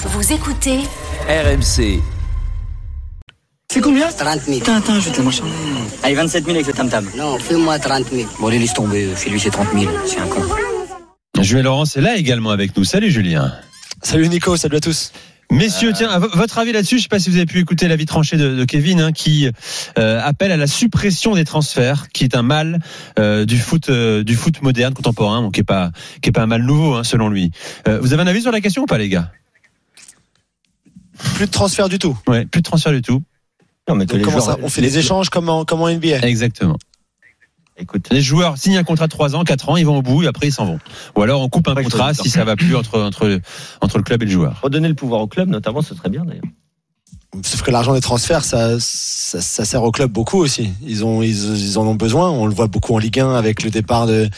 Vous écoutez RMC. C'est combien 30 000. Tintin, je vais te la marchander. Allez, 27 000 avec le tam-tam. Non, fais-moi 30 000. Bon, allez, laisse tomber. Fais-lui ses 30 000. C'est un con. Julien Laurence est là également avec nous. Salut Julien. Salut Nico, salut à tous. Messieurs, tiens, votre avis là-dessus, je ne sais pas si vous avez pu écouter l'avis tranché de, de Kevin, hein, qui euh, appelle à la suppression des transferts, qui est un mal euh, du foot, euh, du foot moderne, contemporain, bon, qui est pas, qui est pas un mal nouveau, hein, selon lui. Euh, vous avez un avis sur la question ou pas, les gars? Plus de transfert du tout. Ouais, plus de transferts du tout. Non, mais comment ça On fait des échanges comme en, comme en NBA. Exactement. Écoute, les joueurs signent un contrat de 3 ans, 4 ans, ils vont au bout et après ils s'en vont. Ou alors on coupe un contrat si ça va plus entre, entre, entre le club et le joueur. Redonner le pouvoir au club, notamment, ce serait bien d'ailleurs. Sauf que l'argent des transferts, ça, ça, ça sert au club beaucoup aussi. Ils ont, ils, ils en ont besoin. On le voit beaucoup en Ligue 1 avec le départ de.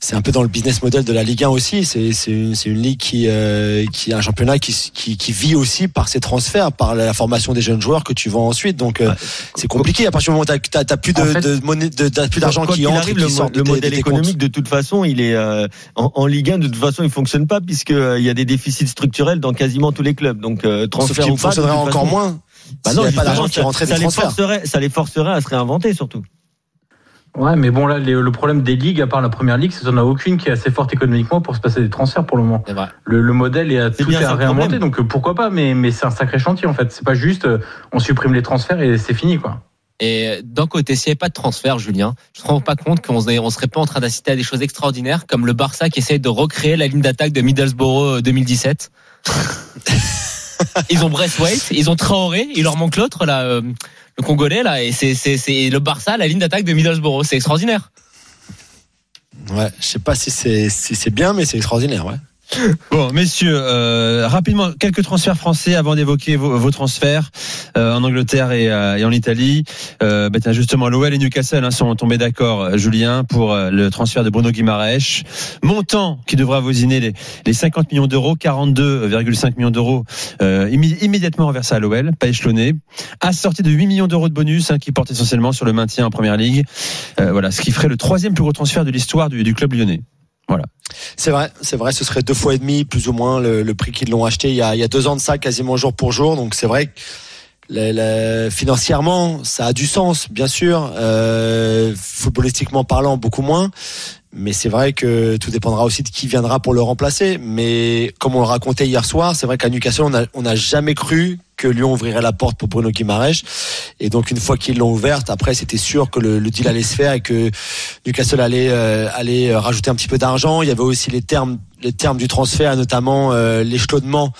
C'est un peu dans le business model de la Ligue 1 aussi. C'est, c'est une, c'est une ligue qui, euh, qui un championnat qui, qui, qui vit aussi par ses transferts, par la formation des jeunes joueurs que tu vends ensuite. Donc euh, c'est compliqué à partir du moment où t'as, t'as plus de, En fait, de monnaie, de, t'as plus d'argent qui entre arrive, et qui le, sort de le modèle de tes comptes. économique de toute façon, il est euh, en, en Ligue 1 de toute façon, il fonctionne pas puisque euh, il y a des déficits structurels dans quasiment tous les clubs. Donc euh, Sauf transfert qu'il ou pas, de fonctionnerait encore façon- moins. Bah s'il non, n'y avait pas d'argent justement, qui rentrait ça, des les transferts. forcerait, ça les forcerait à se réinventer surtout. Ouais, mais bon, là, les- le problème des ligues, à part la première ligue, c'est qu'il n'y en a aucune qui est assez forte économiquement pour se passer des transferts pour le moment. C'est vrai. Le, le modèle est à C'est tout est à réinventer, donc euh, pourquoi pas, mais, mais c'est un sacré chantier en fait. C'est pas juste euh, on supprime les transferts et c'est fini quoi. Et d'un côté, s'il n'y avait pas de transfert, Julien, je ne me rends pas compte qu'on ne serait pas en train d'assister à des choses extraordinaires comme le Barça qui essaye de recréer la ligne d'attaque de Middlesbrough euh, 2017. ils ont Braithwaite, ils ont Traoré, il leur manque l'autre là, euh, le Congolais là, et c'est le Barça, la ligne d'attaque de Middlesbrough, c'est extraordinaire. Ouais, je sais pas si c'est, si c'est bien, mais c'est extraordinaire, ouais. Bon, messieurs, euh, rapidement, quelques transferts français avant d'évoquer vos, transferts euh, en Angleterre et, euh, en Italie. Euh, tiens, justement, l'OL et Newcastle hein, sont tombés d'accord, Julien, pour le transfert de Bruno Guimaraes. Montant qui devra voisiner les, les 50 millions d'euros, 42,5 millions d'euros immédiatement reversés à l'OL, pas échelonné. Assorti de 8 millions d'euros de bonus hein, qui portent essentiellement sur le maintien en Première Ligue. Voilà, ce qui ferait le troisième plus gros transfert de l'histoire du club lyonnais. C'est vrai, c'est vrai, ce serait deux fois et demi, plus ou moins, le, prix qu'ils l'ont acheté il y, a, deux ans de ça, quasiment jour pour jour. Donc c'est vrai le- le- financièrement, ça a du sens, bien sûr. Euh, footballistiquement parlant, beaucoup moins. Mais c'est vrai que tout dépendra aussi de qui viendra pour le remplacer. Mais comme on le racontait hier soir, c'est vrai qu'à Newcastle, on n'a jamais cru que Lyon ouvrirait la porte pour Bruno Guimaraes. Et donc une fois qu'ils l'ont ouverte, après c'était sûr que le, le deal allait se faire et que Newcastle allait euh, allait rajouter un petit peu d'argent. Il y avait aussi les termes les termes du transfert, notamment euh, l'échelonnement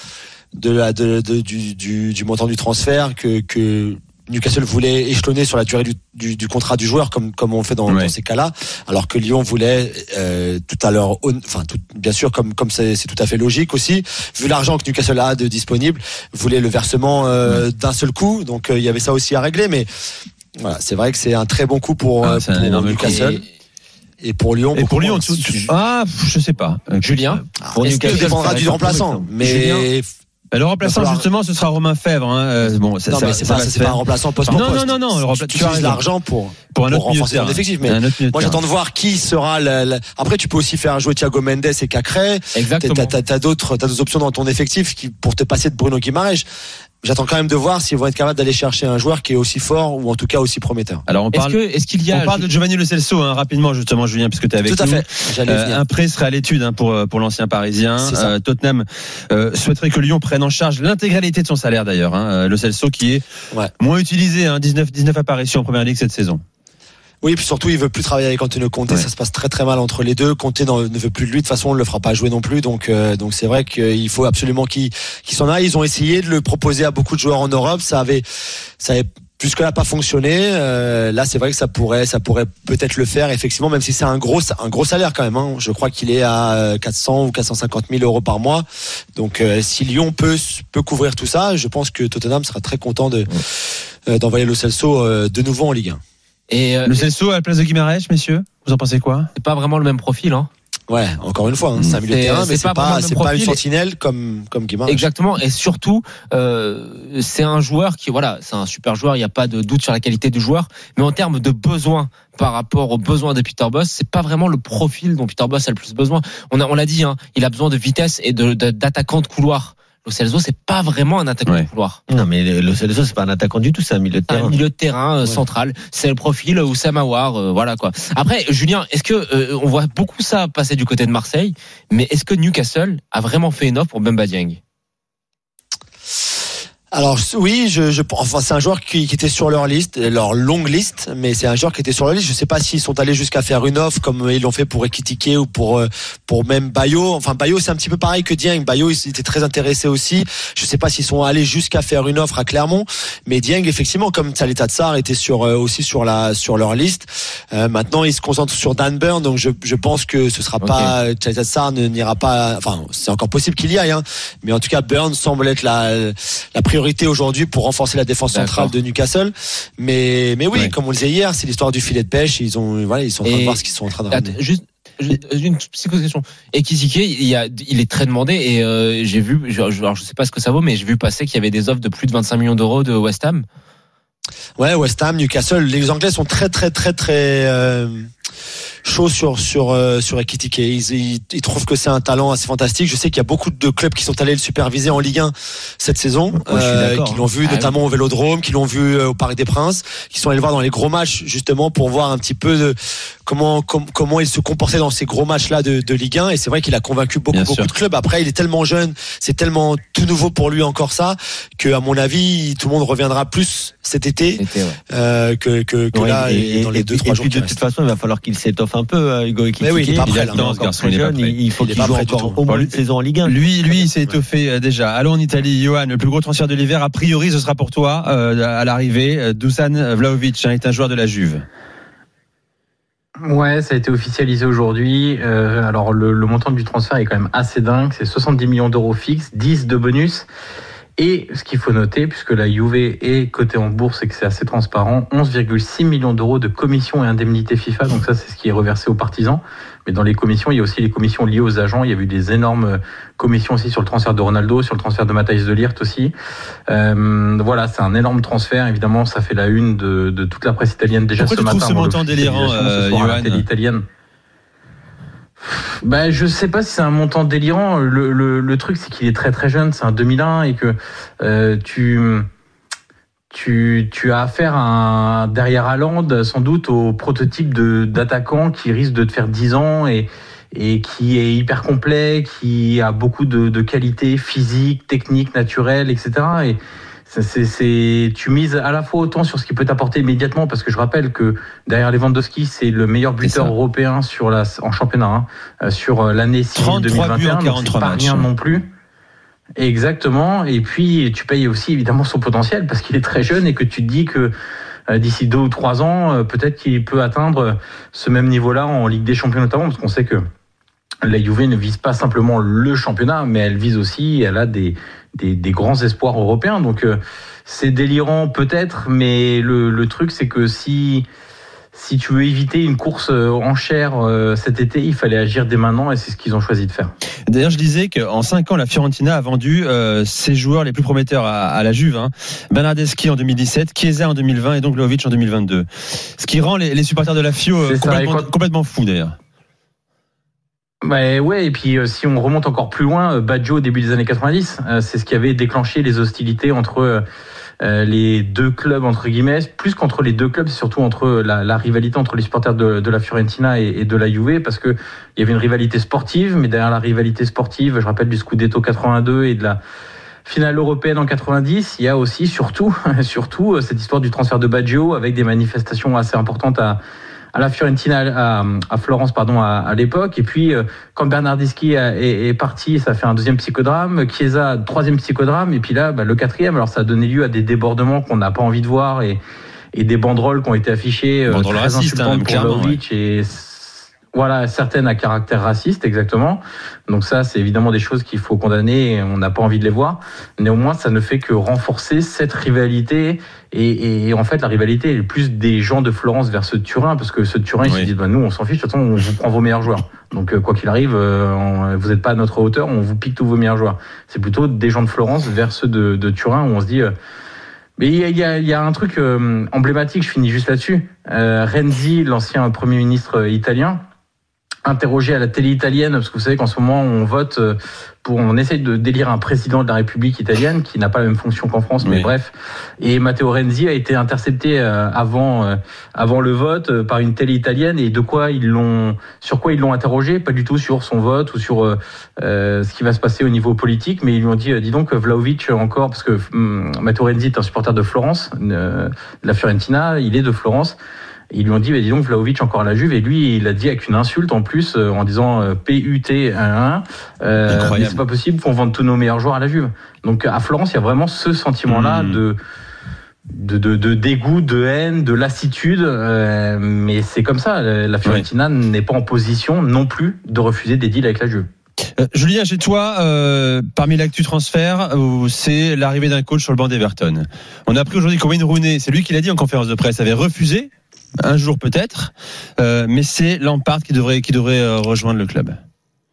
de la de, de- du, du, du montant du transfert que que Newcastle voulait échelonner sur la durée du, du, du contrat du joueur comme comme on fait dans, Ouais. dans ces cas-là, alors que Lyon voulait euh, tout à l'heure, enfin tout, bien sûr comme comme c'est c'est tout à fait logique aussi, vu l'argent que Newcastle a de disponible, voulait le versement euh, d'un seul coup, donc euh, il y avait ça aussi à régler, mais voilà, c'est vrai que c'est un très bon coup pour, Ah, euh, pour Newcastle Et- et pour Lyon. Et pour Lyon, tout- tout- ah, je sais pas. Euh, Julien, Pour Est-ce Newcastle, dépendra du ça- remplaçant, mais Julien, Le remplaçant, falloir- justement, ce sera Romain Fèvre. Hein. Euh, bon, ça, non, ça- mais ça c'est pas, se c'est pas un remplaçant poste Non, pour non, poste. non, non, le Tu- tu as utilises l'argent pour pour un pour autre renforcer ton effectif, mais Moi, j'attends de voir qui sera. le- le- Après, tu peux aussi faire jouer Thiago Mendes et Cacré. exactement. T'as t'as- t'as d'autres, t'as d'autres options dans ton effectif qui pour te passer de Bruno Guimaraes. J'attends quand même de voir s'ils vont être capables d'aller chercher un joueur qui est aussi fort ou en tout cas aussi prometteur. Alors, on Est-ce parle, que est-ce qu'il y a on parle de Giovanni Lo Celso hein, rapidement, justement, Julien, puisque tu es avec tout à nous. fait. J'allais Euh, un prêt serait à l'étude hein, pour euh, pour l'ancien Parisien. Euh, Tottenham euh, souhaiterait que Lyon prenne en charge l'intégralité de son salaire d'ailleurs. Hein, euh, le Celso qui est Ouais. moins utilisé, hein, 19 19 apparitions en première ligue cette saison. Oui, puis surtout, il veut plus travailler avec Antonio Conte. Ouais. Ça se passe très très mal entre les deux. Conte ne veut plus de lui. De toute façon, on ne le fera pas jouer non plus. Donc, euh, donc c'est vrai qu'il faut absolument qu'il s'en aille. Ils ont essayé de le proposer à beaucoup de joueurs en Europe. Ça avait, ça avait jusque-là pas fonctionné. Euh, là, c'est vrai que ça pourrait, ça pourrait peut-être le faire effectivement, même si c'est un gros, un gros salaire quand même. Hein. Je crois qu'il est à 400 ou 450 000 euros par mois. Donc, euh, si Lyon peut peut couvrir tout ça, je pense que Tottenham sera très content de euh, d'envoyer Lo Celso euh, de nouveau en Ligue 1. Et euh, Le Celso à la place de Guimarães, messieurs Vous en pensez quoi? C'est pas vraiment le même profil. Hein. Ouais, encore une fois, hein, c'est un milieu de terrain, mais c'est pas pas, le pas une sentinelle comme comme Guimaraes. Exactement. Et surtout, euh, c'est un joueur qui, voilà, c'est un super joueur. Il n'y a pas de doute sur la qualité du joueur. Mais en termes de besoins par rapport aux besoins de Peter Boss, c'est pas vraiment le profil dont Peter Boss a le plus besoin. On a, on l'a dit, hein, il a besoin de vitesse et de, de- d'attaquant de couloir. Lo Celso, c'est pas vraiment un attaquant Ouais. de couloir. Non, mais le Celso, c'est pas un attaquant du tout, c'est un milieu de Un terrain. milieu de terrain euh, central, c'est le profil où Samawar, euh, voilà quoi. Après, Julien, est-ce que euh, on voit beaucoup ça passer du côté de Marseille, mais est-ce que Newcastle a vraiment fait une offre pour Bemba Dieng? Alors oui, je, je enfin c'est un joueur qui, qui était sur leur liste, leur longue liste, mais c'est un joueur qui était sur leur liste. Je sais pas s'ils sont allés jusqu'à faire une offre comme ils l'ont fait pour Ekitike ou pour euh, pour même Bayo. Enfin Bayo c'est un petit peu pareil que Dieng. Bayo il était très intéressé aussi. Je sais pas s'ils sont allés jusqu'à faire une offre à Clermont, mais Dieng effectivement comme Thalita Tsar était sur euh, aussi sur la sur leur liste. Euh, maintenant ils se concentrent sur Dan Burn, donc je, je pense que ce sera Ok. pas Thalita Tsar ne n'ira pas. Enfin c'est encore possible qu'il y aille, hein, mais en tout cas Burn semble être la la priorité aujourd'hui pour renforcer la défense centrale de Newcastle. Mais, mais oui, Ouais. comme on le disait hier, c'est l'histoire du filet de pêche. Ils ont, voilà, ils sont en train de voir ce qu'ils sont en train de ramener. juste, une petite question. Et Kizike, il, y a, il est très demandé et euh, j'ai vu, je, je- alors je sais pas ce que ça vaut, mais j'ai vu passer qu'il y avait des offres de plus de 25 millions d'euros de West Ham. Ouais, West Ham, Newcastle, les Anglais sont très, très, très, très euh, chauds sur sur euh, sur Ekitike. Ils, ils, ils trouvent que c'est un talent assez fantastique. Je sais qu'il y a beaucoup de clubs qui sont allés le superviser en Ligue 1 cette saison, suis d'accord, qui l'ont vu Ah notamment au Vélodrome, qui l'ont vu euh, au Parc des Princes, qui sont allés le voir dans les gros matchs justement pour voir un petit peu de comment com- comment il se comportait dans ces gros matchs-là de, de Ligue 1. Et c'est vrai qu'il a convaincu beaucoup Bien beaucoup sûr. de clubs. Après, il est tellement jeune, c'est tellement tout nouveau pour lui encore ça que à mon avis, tout le monde reviendra plus cet été ouais. euh, que, que, que Ouais, là et, dans les et deux puis- trois jours de toute façon, il va falloir qu'il s'étoffe un peu, euh, Hugo Ekitike. Mais oui, il est pas prêt, là. ce garçon, il est pas jeune, prêt. il faut qu'il joue encore au moins une saison en Ligue 1. Lui, lui, il s'est étoffé euh, déjà. Allons en Italie, Johan. Le plus gros transfert de l'hiver, a priori, ce sera pour toi euh, à l'arrivée. Dusan Vlaovic hein, est un joueur de la Juve. Ouais, ça a été officialisé aujourd'hui. Euh, alors le, le montant du transfert est quand même assez dingue. C'est 70 millions d'euros fixes, 10 de bonus. Et ce qu'il faut noter, puisque la Juve est cotée en bourse et que c'est assez transparent, 11,6 millions d'euros de commissions et indemnités FIFA. Donc ça, c'est ce qui est reversé aux partisans. Mais dans les commissions, il y a aussi les commissions liées aux agents. Il y a eu des énormes commissions aussi sur le transfert de Ronaldo, sur le transfert de Matthijs de Ligt aussi. Euh, voilà, c'est un énorme transfert. Évidemment, ça fait la une de, de toute la presse italienne déjà Pourquoi ce tu matin. ce avant montant délirant, ce euh, Johan Ben, je sais pas si c'est un montant délirant. Le, le, truc, c'est qu'il est très très jeune, c'est un 2001 et que euh, tu, tu, tu as affaire à un, derrière Haaland, sans doute au prototype d'attaquant qui risque de te faire 10 ans et, et qui est hyper complet, qui a beaucoup de, de qualités physiques, techniques, naturelles, etc. Et c'est, c'est, c'est- tu mises à la fois autant sur ce qu'il peut t'apporter immédiatement, parce que je rappelle que derrière Lewandowski, c'est le meilleur buteur européen sur la, en championnat, hein, euh, sur euh, l'année civile 33 buts en 2021. donc c'est 43 pas rien non plus. Exactement. Et puis, tu payes aussi évidemment son potentiel parce qu'il est très jeune et que tu te dis que euh, d'ici deux ou trois ans, peut-être qu'il peut atteindre ce même niveau-là en Ligue des Champions notamment, parce qu'on sait que la Juve ne vise pas simplement le championnat, mais elle vise aussi, elle a des, des, des grands espoirs européens. Donc euh, c'est délirant peut-être, mais le, le truc c'est que si si tu veux éviter une course euh, en chair euh, cet été, il fallait agir dès maintenant et c'est ce qu'ils ont choisi de faire. D'ailleurs, je disais qu'en 5 ans, la Fiorentina a vendu euh, ses joueurs les plus prometteurs à, à la Juve. Hein. Bernardeschi en 2017, Chiesa en 2020 et donc Vlahovic en 2022. Ce qui rend les, les supporters de la Fio euh, ça, complètement, quand- complètement fous d'ailleurs. Bah ouais, et puis euh, si on remonte encore plus loin, euh, Baggio au début des années 90, euh, c'est ce qui avait déclenché les hostilités entre euh, euh, les deux clubs entre guillemets, plus qu'entre les deux clubs, surtout entre la, la rivalité entre les supporters de, de la Fiorentina et, et de la Juve, parce que il y avait une rivalité sportive, mais derrière la rivalité sportive, je rappelle du Scudetto 82 et de la finale européenne en 90, il y a aussi surtout surtout cette histoire du transfert de Baggio avec des manifestations assez importantes à à la Fiorentina, à, à Florence, pardon, à, à l'époque. Et puis, euh, quand Bernardeschi est, est parti, ça fait un deuxième psychodrame. Chiesa, troisième psychodrame. Et puis là, bah, le quatrième. Alors, ça a donné lieu à des débordements qu'on n'a pas envie de voir et, et des banderoles qui ont été affichées, euh, Banderoles très racistes, hein, pour Vlahovic et voilà, certaines à caractère raciste, exactement. Donc ça, c'est évidemment des choses qu'il faut condamner et on n'a pas envie de les voir. Néanmoins, ça ne fait que renforcer cette rivalité. Et, et en fait, la rivalité est plus des gens de Florence vers ceux de Turin, parce que ceux de Turin, ils Oui. se disent, bah, nous, on s'en fiche, de toute façon, on vous prend vos meilleurs joueurs. Donc, euh, quoi qu'il arrive, euh, on- vous n'êtes pas à notre hauteur, on vous pique tous vos meilleurs joueurs. C'est plutôt des gens de Florence vers ceux de, de Turin, où on se dit... euh, mais il y a, y a- y a un truc euh, emblématique, je finis juste là-dessus. Euh, Renzi, l'ancien Premier ministre italien, interrogé à la télé italienne, parce que vous savez qu'en ce moment on vote euh, pour, on essaye de délire un président de la République italienne qui n'a pas la même fonction qu'en France, mais Oui. bref. Et Matteo Renzi a été intercepté euh, avant euh, avant le vote par une télé italienne et de quoi ils l'ont, sur quoi ils l'ont interrogé, pas du tout sur son vote ou sur euh, ce qui va se passer au niveau politique, mais ils lui ont dit, dis donc Vlaovic encore, parce que hum, Matteo Renzi est un supporter de Florence, euh, de la Fiorentina, il est de Florence. Ils lui ont dit, bah, dis donc, Vlaovic encore à la Juve. Et lui, il a dit avec une insulte en plus, euh, en disant euh, PUT 1 euh, Incroyable. mais c'est pas possible qu'on vende tous nos meilleurs joueurs à la Juve. Donc à Florence, il y a vraiment ce sentiment-là Mhm. de, de, de, de dégoût, de haine, de lassitude. euh, mais c'est comme ça. La Fiorentina n'est pas en position non plus de refuser des deals avec la Juve. Euh, Julien, chez toi, euh, parmi l'actu transfert, euh, c'est l'arrivée d'un coach sur le banc d'Everton. On a appris aujourd'hui qu'Owen Rooney, c'est lui qui l'a dit en conférence de presse, avait refusé, un jour peut-être, euh, mais c'est Lampard qui devrait, qui devrait euh, rejoindre le club.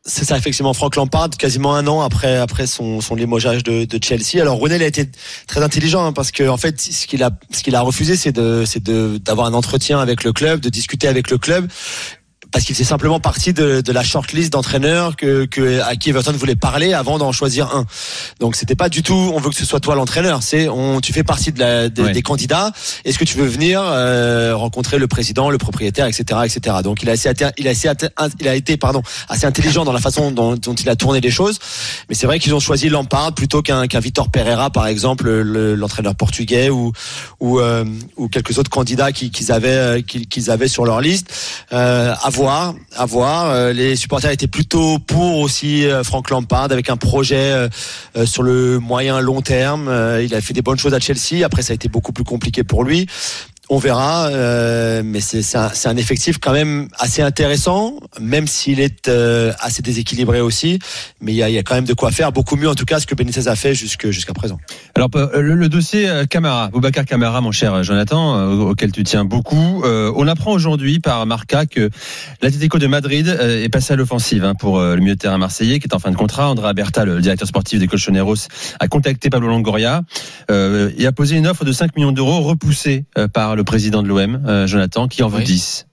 C'est ça, effectivement, Franck Lampard, quasiment un an après après son, son limogeage de, de Chelsea. Alors il a été très intelligent hein, parce que en fait, ce qu'il a ce qu'il a refusé, c'est de c'est de d'avoir un entretien avec le club, de discuter avec le club. Parce qu'il faisait simplement partie de, de la shortlist d'entraîneurs que, que à qui Everton voulait parler avant d'en choisir un. Donc c'était pas du tout on veut que ce soit toi l'entraîneur, c'est on tu fais partie de la, des, Ouais. des candidats. Est-ce que tu veux venir euh, rencontrer le président, le propriétaire, etc., etc. Donc il a assez il a assez il a été pardon assez intelligent dans la façon dont, dont il a tourné les choses. Mais c'est vrai qu'ils ont choisi Lampard plutôt qu'un qu'un Vitor Pereira par exemple, le- l'entraîneur portugais ou ou euh, ou quelques autres candidats qui- qu'ils avaient euh, qu'ils qu'ils avaient sur leur liste. Euh, à voir, à voir. Euh, les supporters étaient plutôt pour aussi euh, Franck Lampard avec un projet euh, sur le moyen long terme. Il a fait des bonnes choses à Chelsea. Après, ça a été beaucoup plus compliqué pour lui. On verra, euh, mais c'est un, effectif quand même assez intéressant, même s'il est euh, assez déséquilibré aussi. Mais il y a, quand même de quoi faire, beaucoup mieux en tout cas ce que Benitez a fait jusqu'à présent. Alors euh, le, dossier Camara, Boubacar Camara, mon cher Jonathan, auquel tu tiens beaucoup. on apprend aujourd'hui par Marca que l'Atlético de Madrid est passé à l'offensive hein, pour le milieu de terrain marseillais qui est en fin de contrat. Andrea Berta, le directeur sportif des Colchoneros, a contacté Pablo Longoria et a posé une offre de 5 millions d'euros repoussée par le président de l'OM, euh, Jonathan, qui en veut Oui. 10.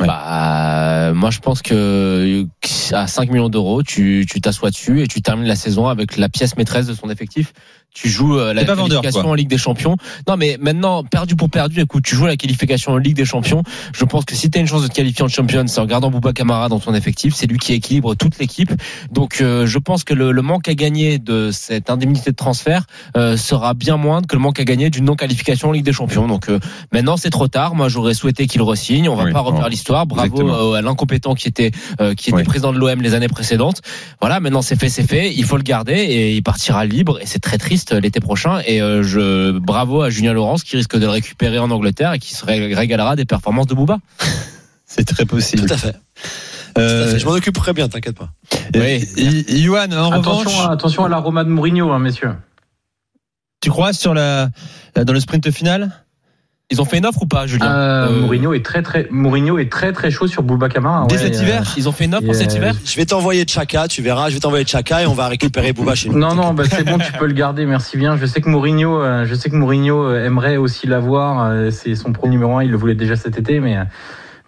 Ouais. Bah, moi, je pense que à 5 millions d'euros, tu tu t'assois dessus et tu termines la saison avec la pièce maîtresse de son effectif. Tu joues euh, la vendeur, qualification en Ligue des Champions. Non, mais maintenant, perdu pour perdu, écoute, tu joues la qualification en Ligue des Champions. Je pense que si tu as une chance de te qualifier en Champions, c'est en gardant Bouba Camara dans ton effectif. C'est lui qui équilibre toute l'équipe. Donc, euh, je pense que le, le manque à gagner de cette indemnité de transfert euh, sera bien moindre que le manque à gagner d'une non-qualification en Ligue des Champions. Donc, euh, maintenant, c'est trop tard. Moi, j'aurais souhaité qu'il re-signe. On va Oui, pas refaire bon, l'histoire. Bravo euh, à l'incompétent qui était euh, qui était Oui. président de l'OM les années précédentes. Voilà, maintenant c'est fait, c'est fait. Il faut le garder et il partira libre. Et c'est très triste euh, l'été prochain. Et euh, je bravo à Julien Laurence qui risque de le récupérer en Angleterre et qui se ré- régalera des performances de Booba. C'est très possible. Tout à fait. Euh. Je m'en occuperai bien, t'inquiète pas. Oui. Johan, en Attention, revanche, à, attention à la Roma de Mourinho, hein, messieurs. tu crois sur la dans le sprint final? Ils ont fait une offre ou pas, Julien Euh, Euh, Mourinho est très très Mourinho est très très chaud sur Bouba Camara. Dès ouais, cet euh, hiver Ils ont fait une offre pour Et, cet hiver Je vais t'envoyer Chaka, tu verras. Je vais t'envoyer Chaka et on va récupérer Bouba chez nous. Non, non, bah c'est bon, tu peux le garder, merci bien. Je sais que Mourinho, euh, je sais que Mourinho aimerait aussi l'avoir. C'est son pro numéro un, il le voulait déjà cet été, mais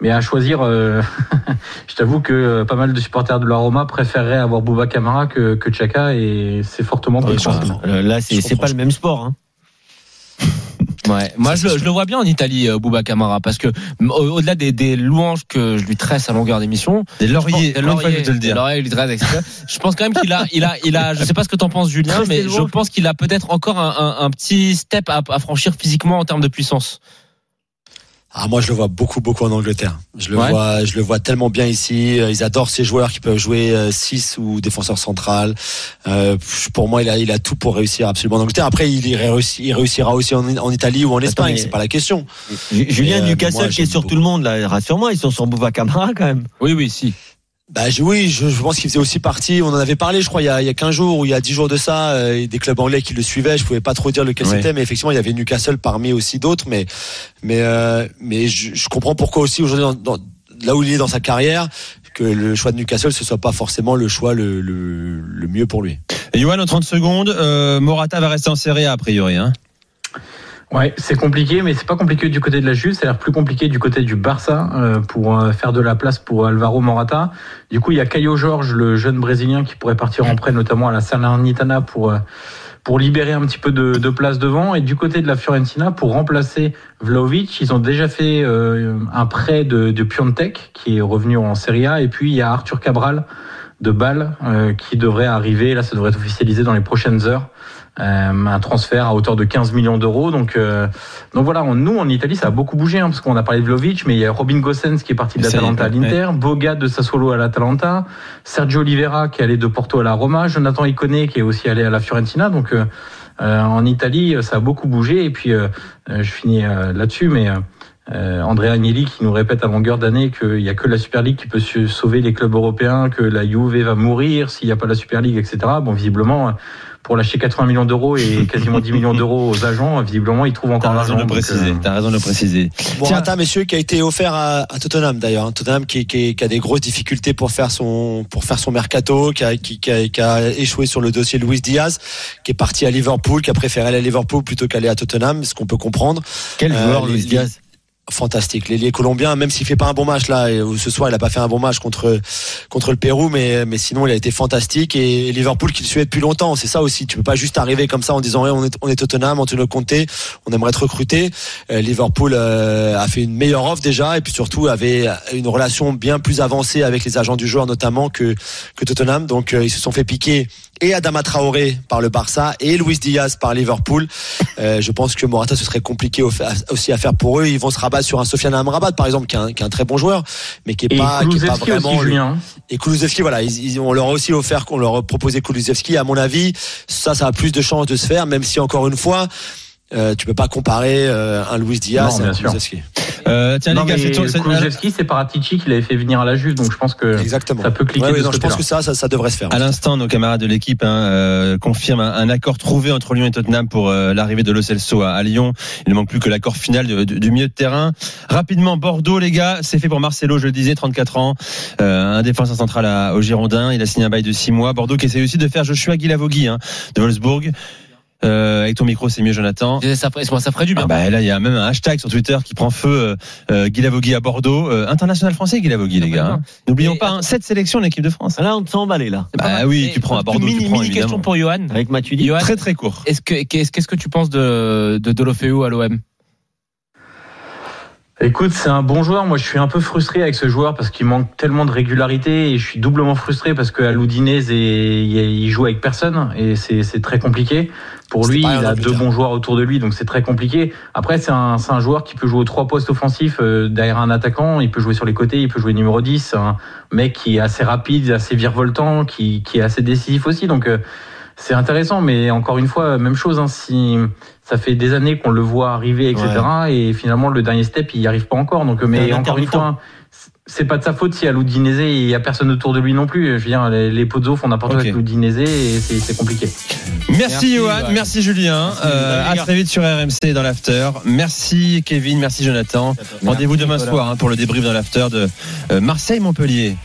mais à choisir, euh, je t'avoue que pas mal de supporters de la Roma préféreraient avoir Bouba Camara que que Chaka et c'est fortement Ouais, Là, c'est pas le même sport. Hein. Ouais. Moi, je, je le vois bien en Italie, euh, Bouba Camara, parce que au-delà des, des louanges que je lui tresse à longueur d'émission, Des lauriers, le dire. lui dresse, etc. Je pense quand même qu'il a, il a, il a, je sais pas ce que t'en penses, Julien, mais je pense qu'il a peut-être encore un, un, un petit step à, à franchir physiquement en termes de puissance. Ah, moi, je le vois beaucoup, beaucoup en Angleterre. Je le Ouais. vois, je le vois tellement bien ici. Euh, Ils adorent ces joueurs qui peuvent jouer 6 ou défenseur central. Euh, pour moi, il a, il a tout pour réussir absolument en Angleterre. Après, il, il réussira aussi en, en Italie ou en Espagne. C'est pas la question. Ju- Julien euh, Newcastle moi, qui est sur beaucoup. tout le monde, là, rassure-moi, ils sont sur Bouva Camara quand même. Oui, oui, si. Bah oui, je, je pense qu'il faisait aussi partie. On en avait parlé, je crois, il y a, il y a 15 jours ou il y a 10 jours de ça, euh, des clubs anglais qui le suivaient. Je pouvais pas trop dire lequel c'était, mais effectivement, il y avait Newcastle parmi aussi d'autres. Mais mais euh, mais je, je comprends pourquoi aussi aujourd'hui, dans, dans- là où il est dans sa carrière, que le choix de Newcastle ce soit pas forcément le choix le, le, le mieux pour lui. Et Johan, en 30 secondes, euh, Morata va rester en Serie A, a priori. Hein. Ouais, c'est compliqué, mais c'est pas compliqué du côté de la Juve, ça a l'air plus compliqué du côté du Barça euh, pour euh, faire de la place pour Alvaro Morata. Du coup, il y a Caio Jorge, le jeune brésilien, qui pourrait partir en prêt, notamment à la Salernitana pour euh, pour libérer un petit peu de, de place devant. Et du côté de la Fiorentina, pour remplacer Vlaovic, ils ont déjà fait un prêt de, de Piontek, qui est revenu en Serie A. Et puis, il y a Arthur Cabral de Bâle qui devrait arriver. Là, ça devrait être officialisé dans les prochaines heures. Euh, un transfert à hauteur de 15 millions d'euros. Donc, euh, donc voilà, on- nous en Italie, ça a beaucoup bougé hein, parce qu'on a parlé de Vlaovic, mais il y a Robin Gosens qui est parti de l'Atalanta à l'Inter, Boga de Sassuolo à l'Atalanta, Sergio Oliveira qui est allé de Porto à la Roma, Jonathan Iconé qui est aussi allé à la Fiorentina. Donc euh, euh, en Italie, ça a beaucoup bougé. Et puis euh, je finis euh, là-dessus, mais Andrea Agnelli qui nous répète à longueur d'année qu'il n'y a que la Super League qui peut sauver les clubs européens, que la Juve va mourir s'il n'y a pas la Super League, etc. Bon, visiblement, pour lâcher 80 millions d'euros et quasiment 10 millions d'euros aux agents, visiblement, ils trouvent encore T'as raison l'argent. Donc, préciser. euh, T'as raison de le préciser. Morata, messieurs, qui a été offert à, à Tottenham d'ailleurs. hein. Tottenham qui, qui, qui a des grosses difficultés pour faire son pour faire son mercato, qui a, qui, qui a, qui a échoué sur le dossier Luis Diaz, qui est parti à Liverpool, qui a préféré aller à Liverpool plutôt qu'aller à Tottenham, ce qu'on peut comprendre. Quel Euh, joueur, Luis Diaz? Fantastique. L'ailier colombien, même s'il fait pas un bon match là, ou ce soir il a pas fait un bon match contre contre le Pérou, mais mais sinon il a été fantastique et Liverpool qui le suivait depuis longtemps. C'est ça aussi. Tu peux pas juste arriver comme ça en disant ouais, on est on est Tottenham, Antonio Conte, on aimerait te recruter. Euh, Liverpool euh, a fait une meilleure offre déjà et puis surtout avait une relation bien plus avancée avec les agents du joueur notamment que que Tottenham. Donc euh, ils se sont fait piquer et Adama Traoré par le Barça et Luis Diaz par Liverpool. Euh, je pense que Morata ce serait compliqué au- aussi à faire pour eux. Ils vont se rabattre sur un Sofiane Amrabat par exemple, qui est un, qui est un très bon joueur, mais qui est Et pas, qui est pas vraiment. aussi, Julien. Et Kulusevski, voilà, ils, ils- on leur a aussi offert, qu'on leur a proposé Kulusevski. À mon avis, ça, ça a plus de chances de se faire, même si encore une fois. Euh, tu peux pas comparer euh, un Luis Diaz Non, à un. Kulusevski. Euh, tiens, Non, les gars, c'est Kulusevski, c'est Paratici qui l'avait fait venir à la Juve, donc je pense que Exactement. ça peut cliquer Ouais, de non, ce je pense que ça, ça, ça devrait se faire. À l'instant, nos camarades de l'équipe hein, euh, confirment un, un accord trouvé entre Lyon et Tottenham pour euh, l'arrivée de Lo Celso à, à Lyon. Il ne manque plus que l'accord final de- de- du milieu de terrain. Rapidement, Bordeaux, les gars, c'est fait pour Marcelo, je le disais, 34 ans, euh, un défenseur central à, au Girondin. Il a signé un bail de 6 mois. Bordeaux qui essaie aussi de faire Joshua Guilavogui hein, de Wolfsburg. Euh, avec ton micro, c'est mieux, Jonathan. Ça, ferait- ça ferait du bien. Ah bah là, il y a même un hashtag sur Twitter qui prend feu. Euh, euh, Guilavogui à Bordeaux, Euh, international français, Guilavogui, les gars. hein. N'oublions Et- pas, hein, cette sélection de l'équipe de France. Là, on te sent emballé, là. Bah oui, tu prends à une Bordeaux, tu Mini, prends, mini question pour Johan. Avec Matuidi. Johan, Très très court. est-ce que qu'est-ce qu'est-ce que tu penses de de Dolofeu à l'OM Écoute, c'est un bon joueur. Moi, je suis un peu frustré avec ce joueur parce qu'il manque tellement de régularité et je suis doublement frustré parce que Loudinez et il joue avec personne et c'est très compliqué. Pour lui, il a deux bons joueurs autour de lui, donc c'est très compliqué. Après, c'est un, un joueur qui peut jouer aux trois postes offensifs euh, derrière un attaquant. Il peut jouer sur les côtés, il peut jouer numéro 10. C'est un mec qui est assez rapide, assez virevoltant, qui, qui est assez décisif aussi. Donc, euh, c'est intéressant, mais encore une fois, même chose. Hein, si ça fait des années qu'on le voit arriver, etc. Et finalement, le dernier step, il n'y arrive pas encore. Donc, mais un encore une fois, c'est pas de sa faute si à Loudinese il y a personne autour de lui non plus. Je veux dire, les, les Pozzo font n'importe quoi Ok. avec Loudinese et c'est c'est compliqué. Merci, Merci, Johan, merci Julien. Euh, les à très vite sur RMC dans l'after. Merci Kevin, merci Jonathan. Rendez-vous demain soir hein, pour le débrief dans l'after de euh, Marseille-Montpellier.